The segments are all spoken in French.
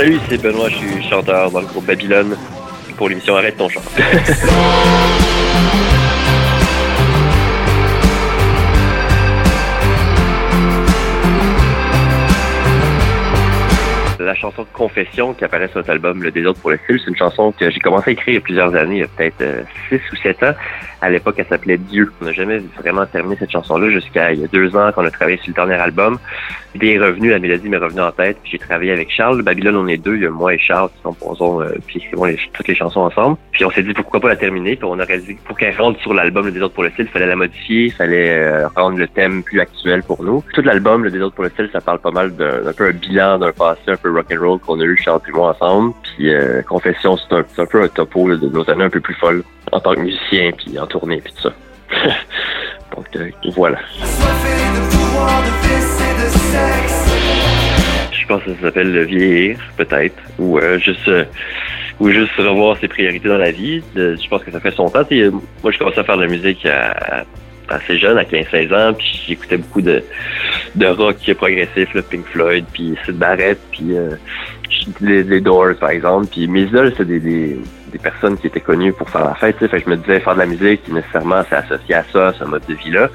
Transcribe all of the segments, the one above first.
Salut, c'est Benoît, je suis chanteur dans le groupe Babylone pour l'émission Arrête ton chant. la chanson de Confession qui apparaît sur notre album Le Désordre pour le style, c'est une chanson que j'ai commencé à écrire il y a plusieurs années, il y a peut-être 6 ou 7 ans. À l'époque, elle s'appelait Dieu. On n'a jamais vraiment terminé cette chanson-là jusqu'à il y a deux ans qu'on a travaillé sur le dernier album. L'idée est revenue, la mélodie m'est revenue en tête. J'ai travaillé avec Charles. Babylone, on est deux. Il y a moi et Charles qui composons euh, puis écrivons les, toutes les chansons ensemble. Puis on s'est dit pourquoi pas la terminer. Puis on aurait dit pour qu'elle rentre sur l'album Le Désordre pour le style, il fallait la modifier, il fallait euh, rendre le thème plus actuel pour nous. Tout l'album Le Désordre pour le style, ça parle pas mal d'un peu un bilan d'un passé un peu rock and roll qu'on a eu Charles et moi ensemble. Puis euh, Confession, c'est un, un, peu un topo de nos années un peu plus folles en tant que musicien puis en tournée puis tout ça. Donc euh, voilà. Je pense que ça s'appelle le vieillir, peut-être, ou euh, juste ou juste revoir ses priorités dans la vie. je pense que ça fait son temps. moi, je commençais à faire de la musique à, assez jeune, à 15-16 ans, puis j'écoutais beaucoup de, de rock progressif, le Pink Floyd, puis Sid Barrett, puis les, Doors, par exemple. Puis mes idoles, c'est des, des, des, personnes qui étaient connues pour faire la fête. Fait que je me disais, faire de la musique, nécessairement, c'est associé à ça, ce mode de vie-là.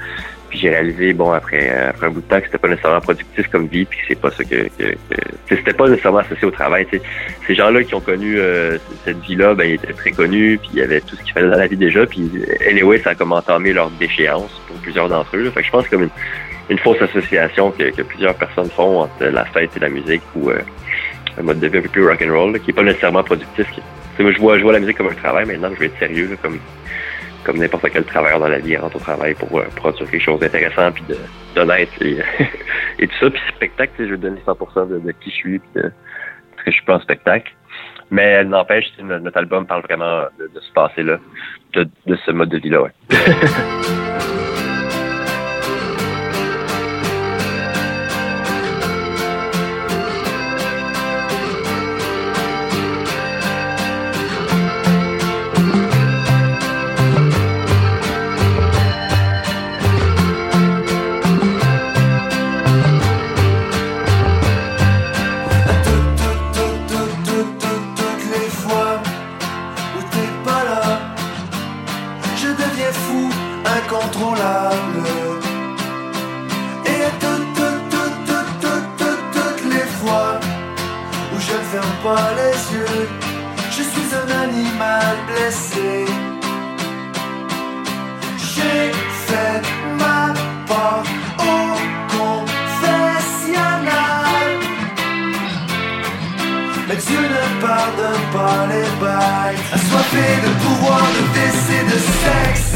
J'ai réalisé, bon, après, après un bout de temps, que c'était pas nécessairement productif comme vie, puis c'est pas ça que, c'était pas nécessairement associé au travail. T'sais. Ces gens-là qui ont connu euh, cette vie-là, ben ils étaient très connus, puis il y avait tout ce qu'il fallait dans la vie déjà. Puis anyway, ça a comme entamé leur déchéance pour plusieurs d'entre eux. Fait que je pense comme une, fausse association que, plusieurs personnes font entre la fête et la musique ou euh, un mode de vie un peu plus rock'n'roll, qui est pas nécessairement productif. moi, je vois, je vois la musique comme un travail maintenant, je vais être sérieux, comme, comme n'importe quel travailleur dans la vie rentre au travail pour euh, produire quelque chose d'intéressant, puis d'honnête et, et tout ça. Puis spectacle, je vais donner 100% de, de, qui je suis, puis de, ce que je suis pas en spectacle. Mais n'empêche, notre album parle vraiment de, de ce passé-là, de, de ce mode de vie-là, ouais. bail, assoiffé de pouvoir, de décès, de sexe.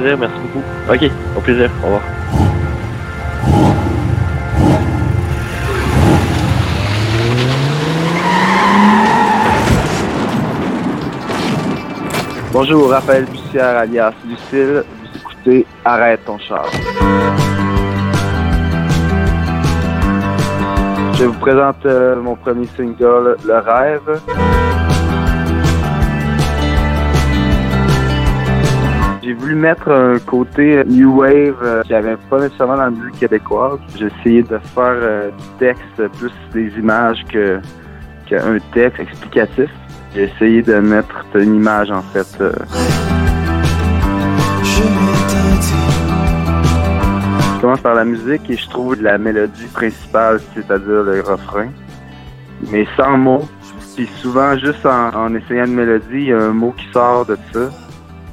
Merci beaucoup. OK, au plaisir. Au revoir. Bonjour, Raphaël Bussière alias Lucille. Vous écoutez Arrête ton char. Je vous présente euh, mon premier single, Le Rêve. J'ai voulu mettre un côté new wave euh, qui avait pas nécessairement dans la musique québécoise. J'ai essayé de faire euh, du texte plus des images que qu'un texte explicatif. J'ai essayé de mettre une image en fait. euh. Je commence par la musique et je trouve la mélodie principale, c'est-à-dire le refrain, mais sans mots. Puis souvent, juste en, en essayant une mélodie, il y a un mot qui sort de ça.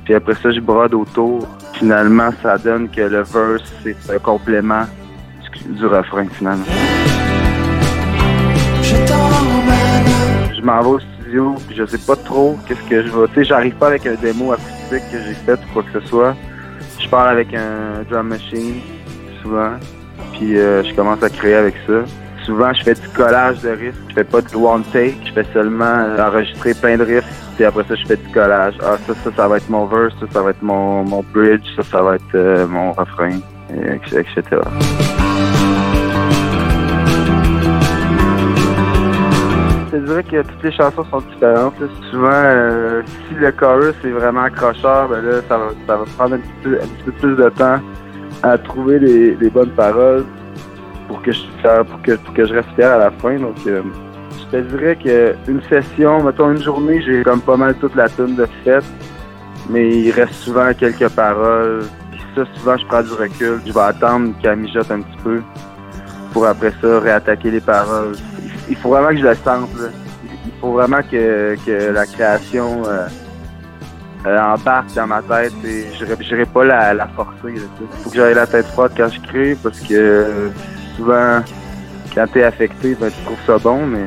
Puis après ça, je brode autour. Finalement, ça donne que le verse, c'est un complément du, du refrain, finalement. Je m'en vais au studio, puis je sais pas trop qu'est-ce que je vais. Tu sais, j'arrive pas avec un démo acoustique que j'ai fait ou quoi que ce soit. Je parle avec un drum machine, souvent, puis euh, je commence à créer avec ça. Souvent, je fais du collage de riffs. Je fais pas de one take. Je fais seulement enregistrer plein de riffs. Puis après ça, je fais du collage. Ah, ça, ça, ça va être mon verse. Ça, ça va être mon, mon bridge. Ça, ça va être euh, mon refrain, et etc. Je te dirais que toutes les chansons sont différentes. Souvent, euh, si le chorus est vraiment accrocheur, ben là, ça va, ça va prendre un petit, peu, plus de temps à trouver les, bonnes paroles pour que je pour que, pour que je reste à la fin. Donc, euh, je te dirais que une session, mettons une journée, j'ai comme pas mal toute la tune de fête, mais il reste souvent quelques paroles. Ça, souvent, je prends du recul. Je vais attendre qu'elle mijote un petit peu pour après ça réattaquer les paroles. Il- faut vraiment que je le sente. là. Il faut vraiment que, que la création euh, euh, embarque dans ma tête et je n'irai pas la, la forcer. Il faut que j'aille la tête froide quand je crée parce que euh, souvent, quand tu es affecté, ben, tu trouves ça bon, mais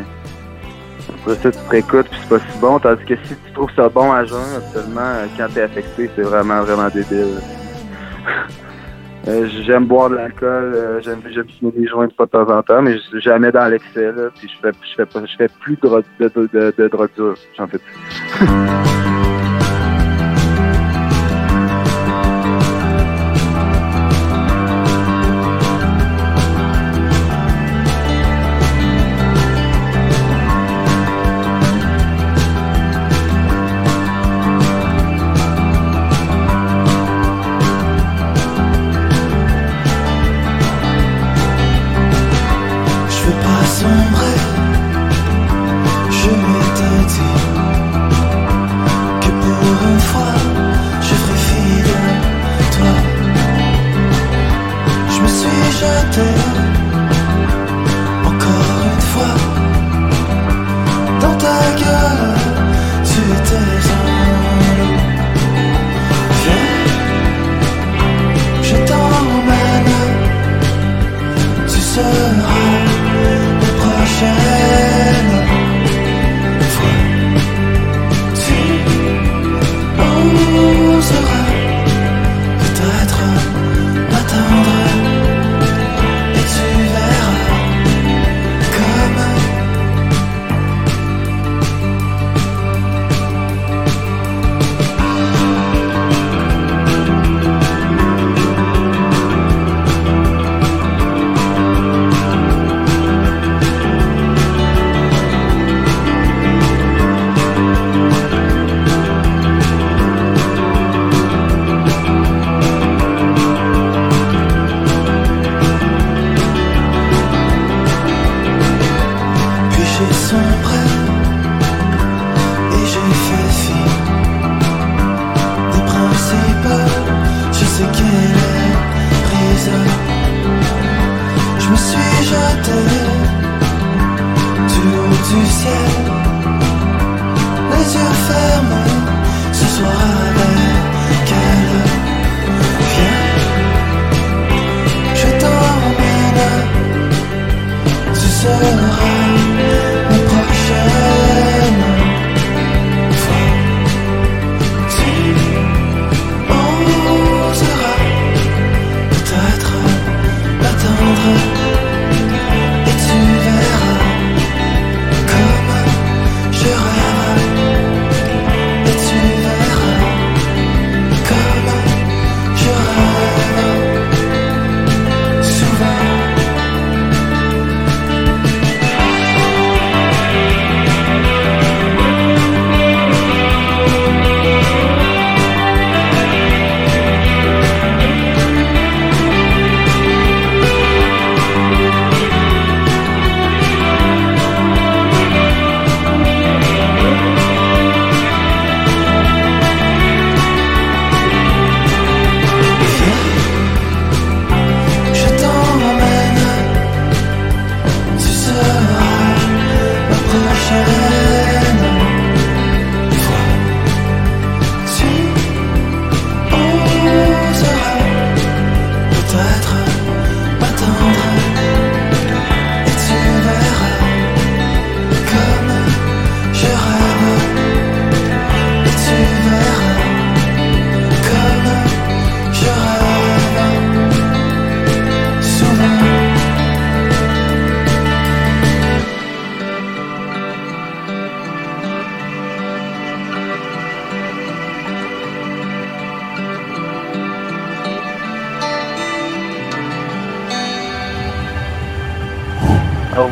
après ça, tu te réécoutes puis c'est pas si bon. Tandis que si tu trouves ça bon à jeun, absolument, euh, quand tu es affecté, c'est vraiment, vraiment débile. Euh, j'aime boire de l'alcool, euh, j'aime j'aime fumer des joints de fois de temps en temps, mais jamais dans l'excès. Puis je fais je fais pas je fais plus de de, de, de, de drogue dure, j'en fais plus.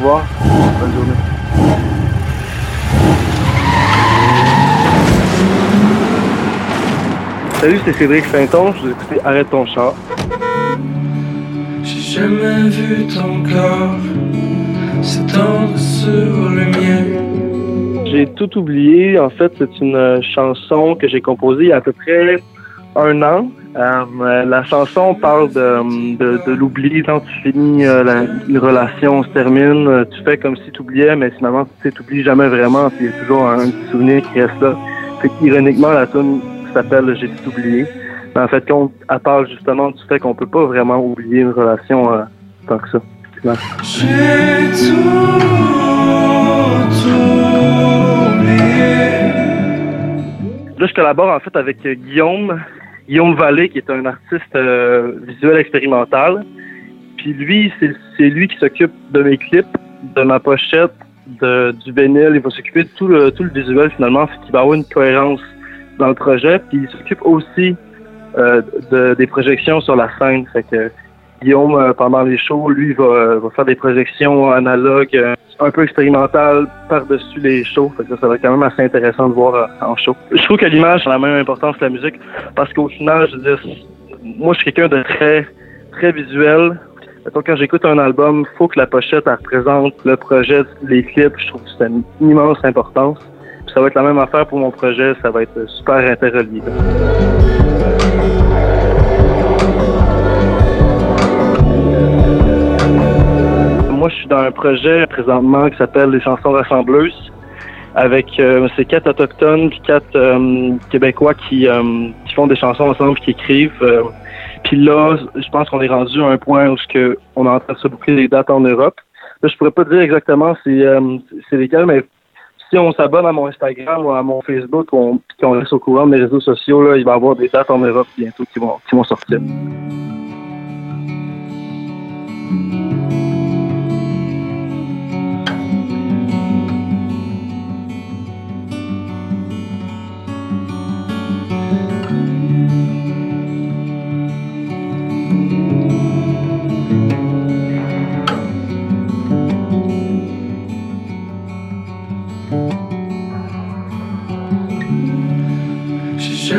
revoir. Bonne journée. Salut, c'est Cédric Saint-Onge. Vous écoutez Arrête ton char. J'ai jamais vu ton corps s'étendre sur le mien. J'ai tout oublié. En fait, c'est une chanson que j'ai composée il y a à peu près un an. Euh, la chanson parle de, de, de l'oubli. Quand tu finis euh, la, une relation, se termine, euh, tu fais comme si tu oubliais, mais finalement, tu t'oublies jamais vraiment. Il y a toujours un, petit souvenir qui reste là. Fait ironiquement, la tune s'appelle J'ai tout oublié. Mais en fait, quand elle parle justement du fait qu'on peut pas vraiment oublier une relation euh, tant que ça. Ouais. J'ai tout, tout oublié. Là, je collabore en fait avec Guillaume, Guillaume Vallée, qui est un artiste euh, visuel expérimental. Puis lui, c'est lui qui s'occupe de mes clips, de ma pochette, de, du vinyle. Il va s'occuper de tout le, tout le visuel finalement, qu'il va avoir une cohérence dans le projet. Puis il s'occupe aussi euh, de, des projections sur la scène. Fait que Guillaume, euh, pendant les shows, lui, va, faire des projections analogues un peu expérimentales par-dessus les shows. Fait que ça, va être quand même assez intéressant de voir euh, en show. Je trouve que l'image a la même importance que la musique parce qu'au final, je dire, moi, je suis quelqu'un de très, très visuel. Mettons, quand j'écoute un album, faut que la pochette représente le projet, les clips. Je trouve que c'est une immense importance. Puis ça va être la même affaire pour mon projet. Ça va être super interrelié. Je suis dans un projet présentement qui s'appelle Les chansons rassembleuses avec euh, ces quatre autochtones puis quatre euh, québécois qui, euh, qui font des chansons ensemble qui écrivent. puis là, je pense qu'on est rendu à un point où que on est en train de se boucler les dates en Europe. Là, je pourrais pas dire exactement c'est c'est lesquelles, mais si on s'abonne à mon Instagram ou à mon Facebook, on, qu'on reste au courant de mes réseaux sociaux, là, il va y avoir des dates en Europe bientôt qui vont, qui vont sortir.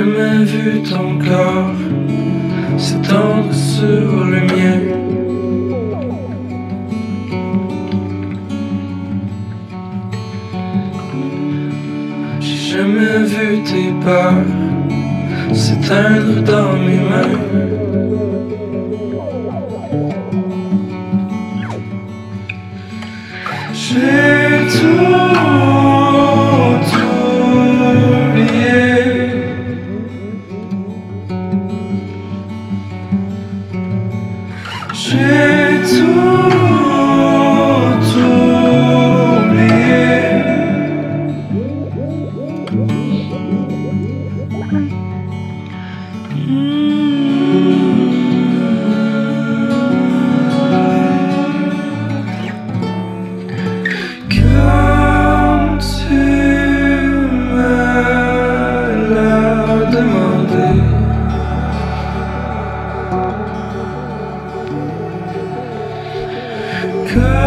Jamais vu ton corps s'étendre sur le mien. J'ai jamais vu tes peurs s'éteindre dans mes mains. J'ai Comme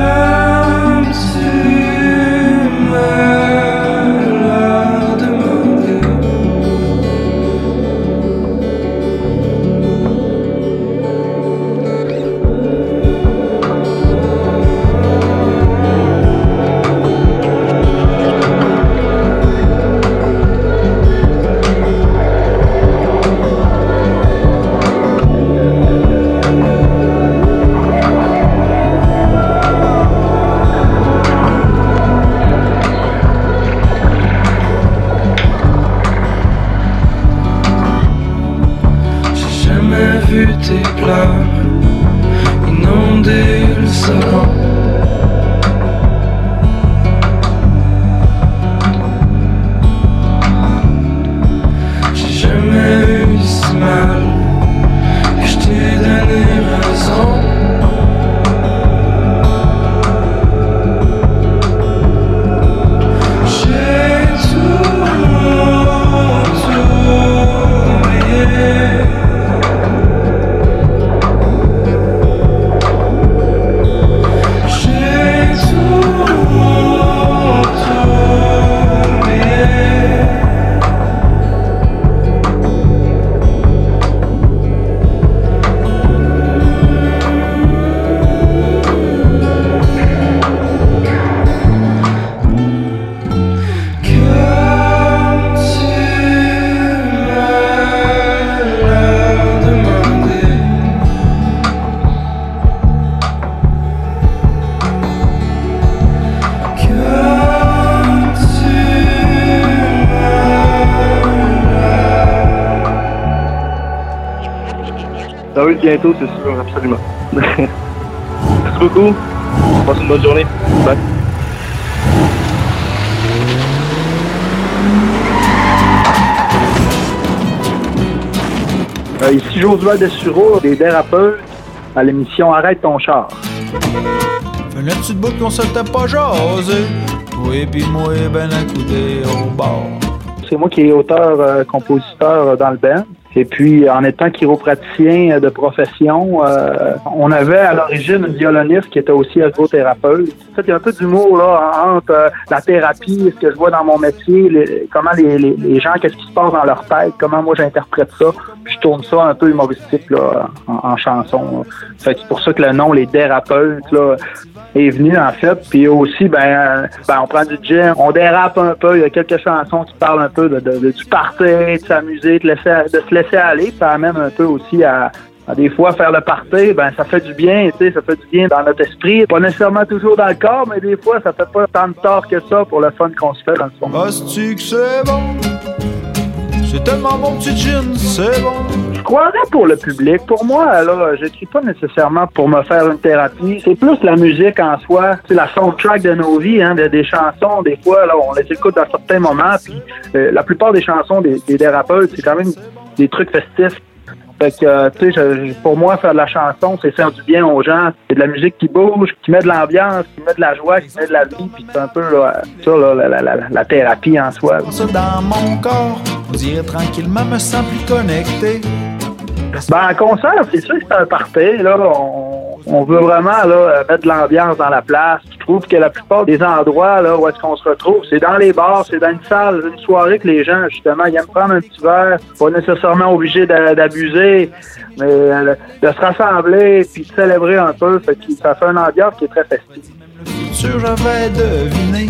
bientôt, c'est sûr, absolument. Merci beaucoup. Passe une bonne journée. Bye. Euh, ici Josué Dessureau, des dérapeutes, à l'émission Arrête ton char. Fait un petit bout qu'on s'était pas jasé. Oui, puis moi, ben accoudé au bord. C'est moi qui est auteur-compositeur euh, dans le band. Et puis, en étant chiropraticien euh, de profession, euh, on avait à l'origine une violoniste qui était aussi ergothérapeute. En fait, il y a un peu d'humour là entre euh, la thérapie, ce que je vois dans mon métier, les- comment les, les, gens, qu'est-ce qui se passe dans leur tête, comment moi j'interprète ça. Puis je tourne ça un peu humoristique là, en, chanson. là. Fait c'est pour ça que le nom, les thérapeutes, là, est venu en fait. Puis aussi, ben, euh, ben, on prend du gym, on dérape un peu. Il y a quelques chansons qui parlent un peu de, de- de- du party, de s'amuser, de, laisser, de se laisser aller. Ça amène un peu aussi à, des fois faire le party. Ben, ça fait du bien, tu sais, ça fait du bien dans notre esprit. Pas nécessairement toujours dans le corps, mais des fois, ça fait pas tant de tort que ça pour le fun qu'on se fait dans le fond. C'est bon? C'est tellement bon, petit gin, c'est bon. Croirais pour le public. Pour moi, là, j'écris pas nécessairement pour me faire une thérapie. C'est plus la musique en soi. C'est la soundtrack de nos vies, hein, de- des chansons. Des fois, là, on les écoute à certains moments. Puis euh, la plupart des chansons des, des thérapeutes, c'est quand même des trucs festifs. Fait que, euh, tu sais, pour moi, faire de la chanson, c'est faire du bien aux gens. C'est de la musique qui bouge, qui met de l'ambiance, qui met de la joie, qui met de la vie. Puis c'est un peu là, ça, là, la, la- la- la thérapie en soi. Dans mon corps, dirait tranquillement me sens plus connecté. Ben, en concert, c'est sûr que c'est un party. Là, on, on veut vraiment là, euh, mettre de l'ambiance dans la place. Je trouve que la plupart des endroits là, où est-ce qu'on se retrouve, c'est dans les bars, c'est dans une salle, une soirée que les gens, justement, ils aiment prendre un petit verre, pas nécessairement obligés d'a- d'abuser, mais euh, de se rassembler puis de célébrer un peu. Fait que ça fait une ambiance qui est très festive. J'avais deviné.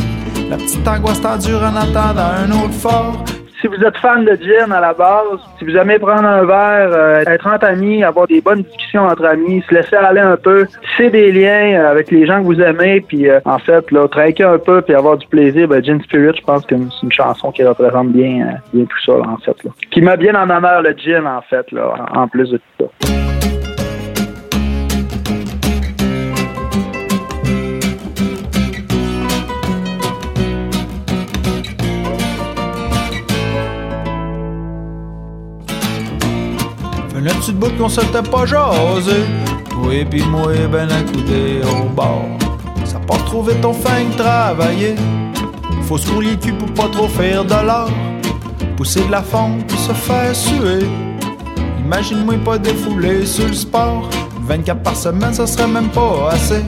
La petite angoisse en attendant un autre fort. Si vous êtes fan de gin à la base, si vous aimez prendre un verre, euh, être entre amis, avoir des bonnes discussions entre amis, se laisser aller un peu, tisser des liens euh, avec les gens que vous aimez, puis euh, en fait, là, trinquer un peu, puis avoir du plaisir, ben, Gin Spirit, je pense que c'est une chanson qui représente bien, bien tout ça, en fait. Qui met bien en honneur le gin, en fait, là, en plus de tout ça. Fait un petit bout qu'on s'était pas jasé. Oui, puis moi, ben accoudé au bord. Ça part trop vite, on fait travailler. Faut se rouler le cul pour pas trop faire de l'or. Pousser de la fonte puis se faire suer. Imagine-moi pas défoulé sur le sport. 24 par semaine, ça serait même pas assez.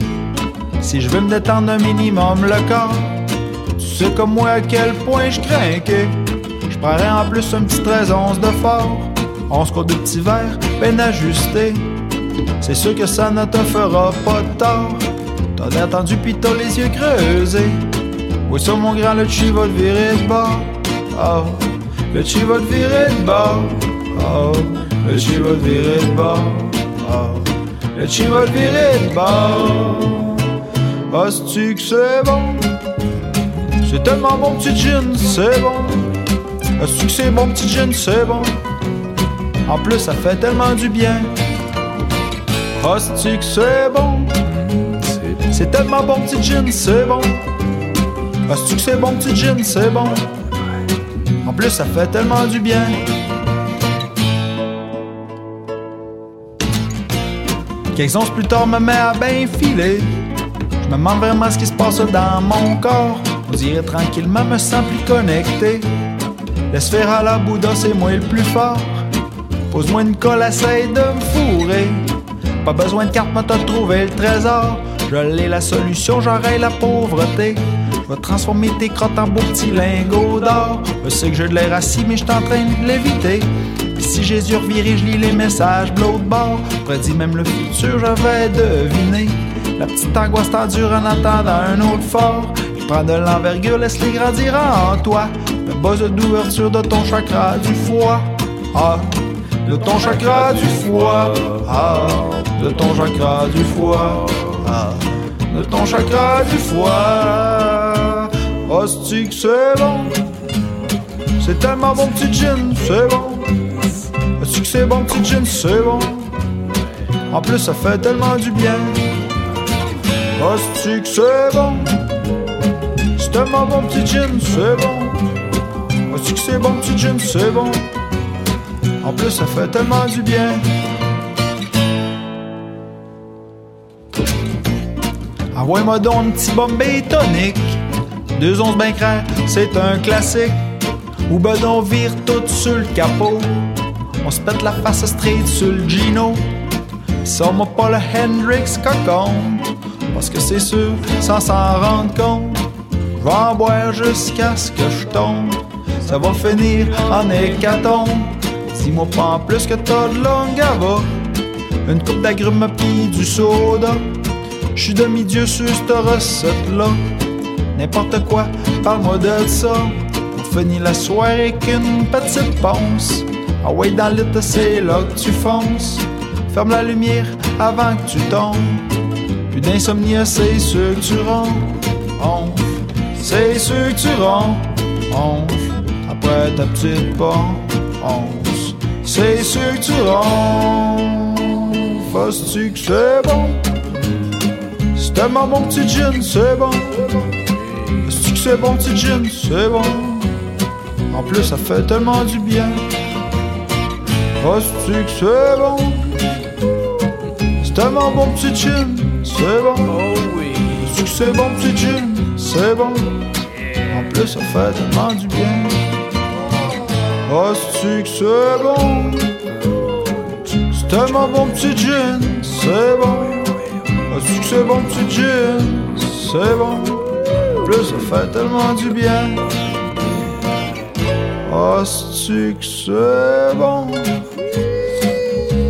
Si je veux me détendre un minimum le corps, tu sais comme moi à quel point je crains je prendrais en plus un petit 13 onces de fort. 11 quoi de petits verres, ben ajusté. C'est sûr que ça ne te fera pas tort. T'as l'air tendu pis t'as les yeux creusés. Oui, ça mon grand, le chi va te virer de bord. Oh, le chi va te virer de bord. Oh, le chi va te virer de bord. Oh, le chi va te virer de bord. Oh, c'est que c'est bon? C'est tellement bon, petit gin, c'est bon. C'est que c'est bon, petit gin, c'est bon? En plus, ça fait tellement du bien. Hostie que c'est bon. C'est tellement bon, petit gin, c'est bon. Hostie que c'est bon, petit gin, c'est bon. En plus, ça fait tellement du bien. Quelques onces plus tard, me met à bien filer. Je me demande vraiment ce qui se passe dans mon corps. On dirait tranquillement, me sens plus connecté. Laisse faire à la Bouddha, c'est moi le plus fort. Pose-moi une colle, essaye de me fourrer. Pas besoin de carte, mais t'as trouvé le trésor. Je l'ai la solution, j'aurai la pauvreté. Je vais transformer tes crottes en beaux petits lingots d'or. Je sais que j'ai de l'air assis, mais je train de l'éviter. Si yeux revirés, je lis les messages de l'autre bord. Prédit même le futur, je vais deviner. La petite angoisse t'endure en attendant un autre fort. Prends de l'envergure, laisse-les grandir en toi. Le buzz d'ouverture de ton chakra du foie. Ah, de ton chakra du foie. Ah, de ton chakra du foie. Ah, de ton chakra du foie. Hostie que c'est bon. C'est tellement bon petit gin, c'est bon. Hostie que c'est bon petit gin, c'est bon? En plus, ça fait tellement du bien. Hostie que c'est bon. C'est tellement bon, petit gin, c'est bon. Hostie que c'est bon, petit gin, c'est bon? En plus, ça fait tellement du bien. Envoie-moi donc un petit bombay tonique. Deux onces bien craint, c'est un classique. Ou ben on vire tout sur le capot. On se pète la face straight sur le Gino. Sors-moi pas le Hendrix cocon. Parce que c'est sûr, sans s'en rendre compte, je vais en boire jusqu'à ce que je tombe. Ça va finir en hécatombe. Dis-moi pas en plus que t'as de l'ongava. Une coupe d'agrumes pis du soda. Je suis demi-dieu sur cette recette-là. N'importe quoi, parle-moi de ça. On finit la soirée avec une petite ponce. Ah ouais, dans le c'est là que tu fonces. Ferme la lumière avant que tu tombes. Plus d'insomnie, c'est sûr que tu ronfles. C'est sûr que tu ronfles. Après ta petite ponce. C'est sûr que tu ronfles. Fais-tu que c'est bon? C'est tellement bon petit gin, c'est bon. Est-ce que c'est bon petit gin, c'est bon? En plus, ça fait tellement du bien. Est-ce que c'est bon? C'est tellement bon petit gin, c'est bon. Est-ce que c'est bon petit gin, c'est bon? En plus, ça fait tellement du bien. Est-ce que c'est bon? C'est tellement bon petit gin, c'est bon. Est-ce que c'est bon petit gin, c'est bon? Plus, ça fait tellement du bien. Est-ce que c'est bon?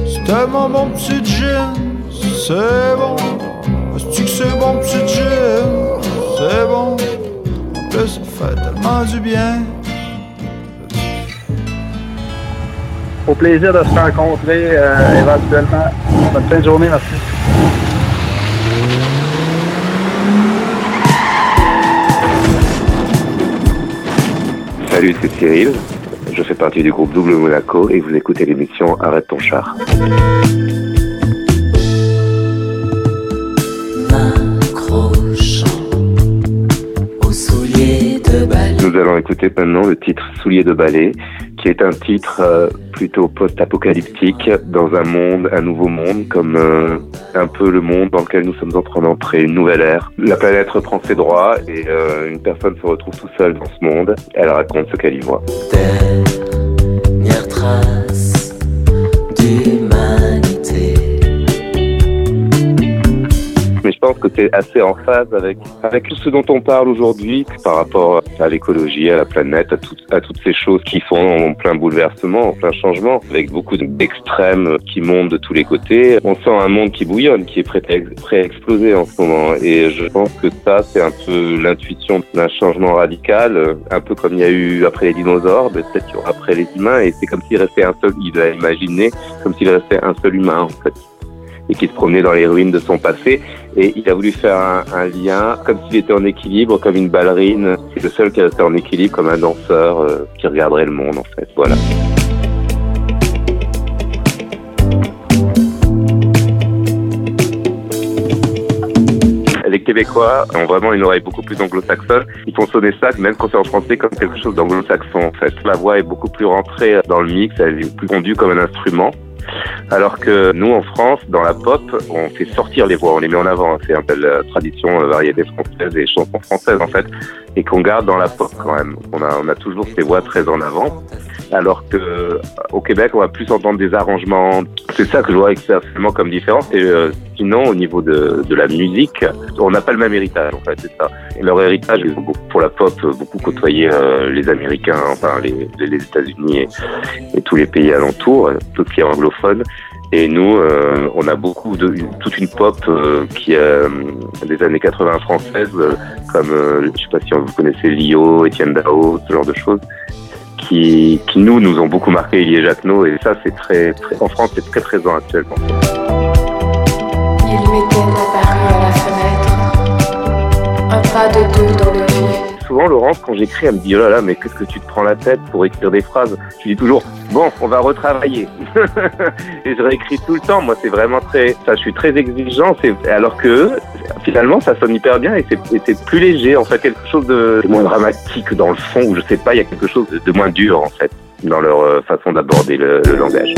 C'est tellement bon petit gin, c'est bon. Est-ce que c'est bon petit gin, c'est bon? Plus, ça fait tellement du bien. Au plaisir de se rencontrer euh, éventuellement. Bonne fin de journée, merci. Salut, c'est Cyril. Je fais partie du groupe Double Monaco et vous écoutez l'émission Arrête ton char. Nous allons écouter maintenant le titre Souliers de ballet, qui est un titre euh, plutôt post-apocalyptique dans un monde, un nouveau monde, comme euh, un peu le monde dans lequel nous sommes en train d'entrer, une nouvelle ère. La planète reprend ses droits et euh, une personne se retrouve tout seule dans ce monde. Elle raconte ce qu'elle y voit. Pense que c'est assez en phase avec, avec tout ce dont on parle aujourd'hui par rapport à l'écologie, à la planète, à, tout- à toutes ces choses qui sont en plein bouleversement, en plein changement, avec beaucoup d'extrêmes qui montent de tous les côtés. On sent un monde qui bouillonne, qui est prêt à, prêt à exploser en ce moment. Et je pense que ça, c'est un peu l'intuition d'un changement radical, un peu comme il y a eu après les dinosaures, peut-être après les humains. Et c'est comme s'il restait un seul, il a imaginé, comme s'il restait un seul humain, en fait et qui se promenait dans les ruines de son passé. Et il a voulu faire un, lien, comme s'il était en équilibre, comme une ballerine. C'est le seul qui restait en équilibre, comme un danseur euh, qui regarderait le monde, en fait. Voilà. Les Québécois ont vraiment une oreille beaucoup plus anglo-saxonne. Ils font sonner ça, même quand c'est en français, comme quelque chose d'anglo-saxon, en fait. La voix est beaucoup plus rentrée dans le mix, elle est plus fondue comme un instrument. Alors que nous, en France, dans la pop, on fait sortir les voix, on les met en avant. C'est un peu la tradition euh, variété française et chansons françaises, en fait, et qu'on garde dans la pop quand même. On a, on a toujours ces voix très en avant. Alors que euh, au Québec, on va plus entendre des arrangements. C'est ça que je vois extrêmement comme différence. Et euh, sinon, au niveau de, de la musique, on n'a pas le même héritage, en fait, c'est ça. Leur héritage, pour la pop, euh, beaucoup côtoyé euh, les Américains, enfin les, États-Unis et, tous les pays alentours, euh, tout qui est anglophone. Et nous, on a beaucoup de toute une pop qui euh, des années 80 françaises, comme je sais pas si vous connaissez Lio, Étienne Dao, ce genre de choses, qui, nous nous ont beaucoup marqué, Elie Jacquenot, et ça c'est très en France c'est très présent actuellement. Il Souvent Laurence, quand j'écris, elle me dit oh là là, mais qu'est-ce que tu te prends la tête pour écrire des phrases? Je dis toujours bon, on va retravailler. et je réécris tout le temps. Moi, c'est vraiment très, ça, je suis très exigeant. Alors que finalement, ça sonne hyper bien et c'est, plus léger. En fait, quelque chose de moins dramatique dans le fond, ou je sais pas, il y a quelque chose de, moins dur, en fait, dans leur euh, façon d'aborder le langage.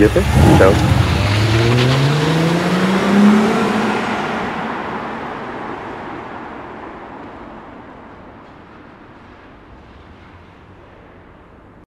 Merci